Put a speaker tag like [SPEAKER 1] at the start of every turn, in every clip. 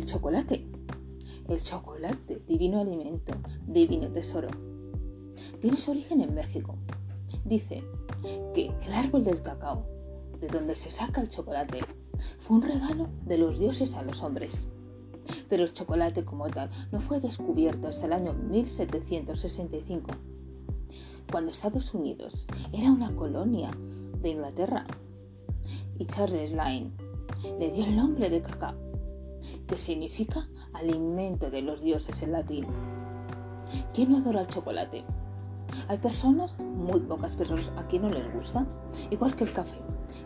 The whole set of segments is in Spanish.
[SPEAKER 1] El chocolate. El chocolate, divino alimento, divino tesoro. Tiene su origen en México. Dice que el árbol del cacao, de donde se saca el chocolate, fue un regalo de los dioses a los hombres. Pero el chocolate como tal no fue descubierto hasta el año 1765, cuando Estados Unidos era una colonia de Inglaterra y Charles Lyne le dio el nombre de cacao, que significa alimento de los dioses en latín. ¿Quién no adora el chocolate? Hay personas, muy pocas personas, a quien no les gusta, igual que el café,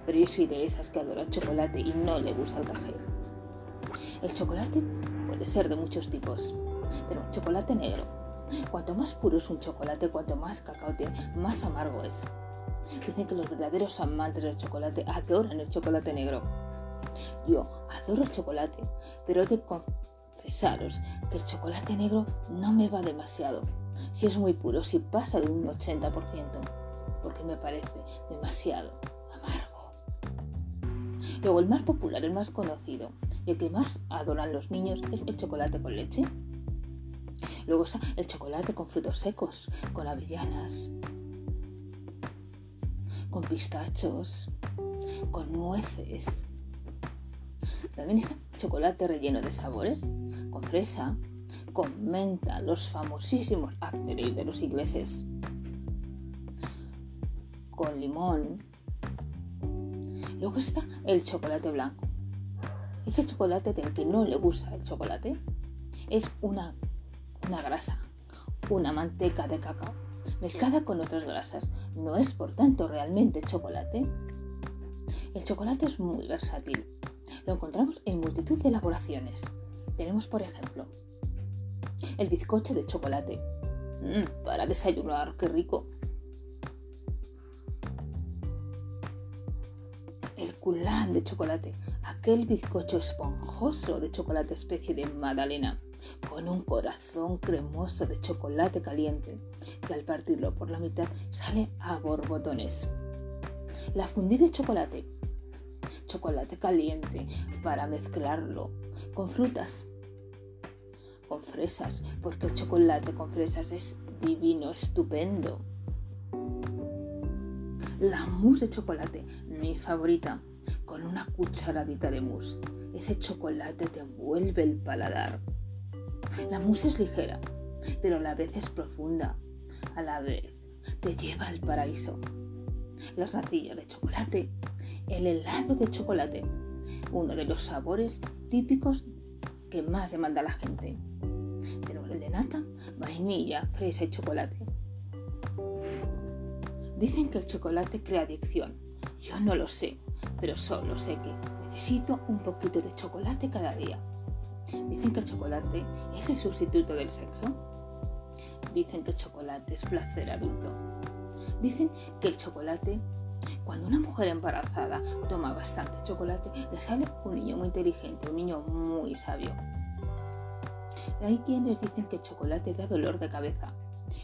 [SPEAKER 1] pero yo soy de esas que adora el chocolate y no le gusta el café. El chocolate puede ser de muchos tipos. Tenemos chocolate negro. Cuanto más puro es un chocolate, cuanto más cacao tiene, más amargo es. Dicen que los verdaderos amantes del chocolate adoran el chocolate negro. Yo adoro el chocolate, pero he de confesaros que el chocolate negro no me va demasiado. Si es muy puro, si pasa de un 80%, porque me parece demasiado amargo. Luego, el más popular, el más conocido y el que más adoran los niños es el chocolate con leche. Luego está el chocolate con frutos secos, con avellanas, con pistachos, con nueces. También está chocolate relleno de sabores, con fresa, con menta, los famosísimos after de los ingleses, con limón. Luego está el chocolate blanco. Ese chocolate del que no le gusta el chocolate es una, una grasa, una manteca de cacao mezclada con otras grasas. No es por tanto realmente chocolate. El chocolate es muy versátil. Lo encontramos en multitud de elaboraciones. Tenemos, por ejemplo, el bizcocho de chocolate. Mm, para desayunar, qué rico. El culán de chocolate, aquel bizcocho esponjoso de chocolate especie de magdalena con un corazón cremoso de chocolate caliente, que al partirlo por la mitad sale a borbotones. La fundí de chocolate, chocolate caliente para mezclarlo con frutas, con fresas, porque el chocolate con fresas es divino, estupendo. La mousse de chocolate, mi favorita, con una cucharadita de mousse. Ese chocolate te envuelve el paladar. La mousse es ligera, pero a la vez es profunda. A la vez te lleva al paraíso. Las natillas de chocolate, el helado de chocolate, uno de los sabores típicos que más demanda la gente. Tenemos el de nata, vainilla, fresa y chocolate. Dicen que el chocolate crea adicción. Yo no lo sé, pero solo sé que necesito un poquito de chocolate cada día. Dicen que el chocolate es el sustituto del sexo. Dicen que el chocolate es placer adulto. Dicen que el chocolate, cuando una mujer embarazada toma bastante chocolate, le sale un niño muy inteligente, un niño muy sabio. Hay quienes dicen que el chocolate da dolor de cabeza.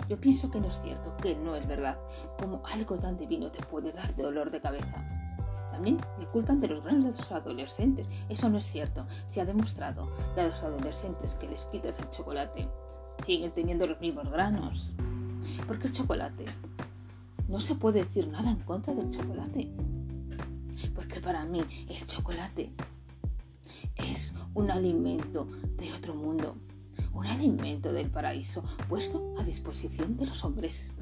[SPEAKER 1] Yo pienso que no es cierto, que no es verdad, como algo tan divino te puede dar dolor de cabeza. También me culpan de los granos de los adolescentes. Eso no es cierto. Se ha demostrado que a los adolescentes que les quitas el chocolate siguen teniendo los mismos granos. Porque el chocolate no se puede decir nada en contra del chocolate. Porque para mí el chocolate es un alimento de otro mundo, un alimento del paraíso puesto a disposición de los hombres.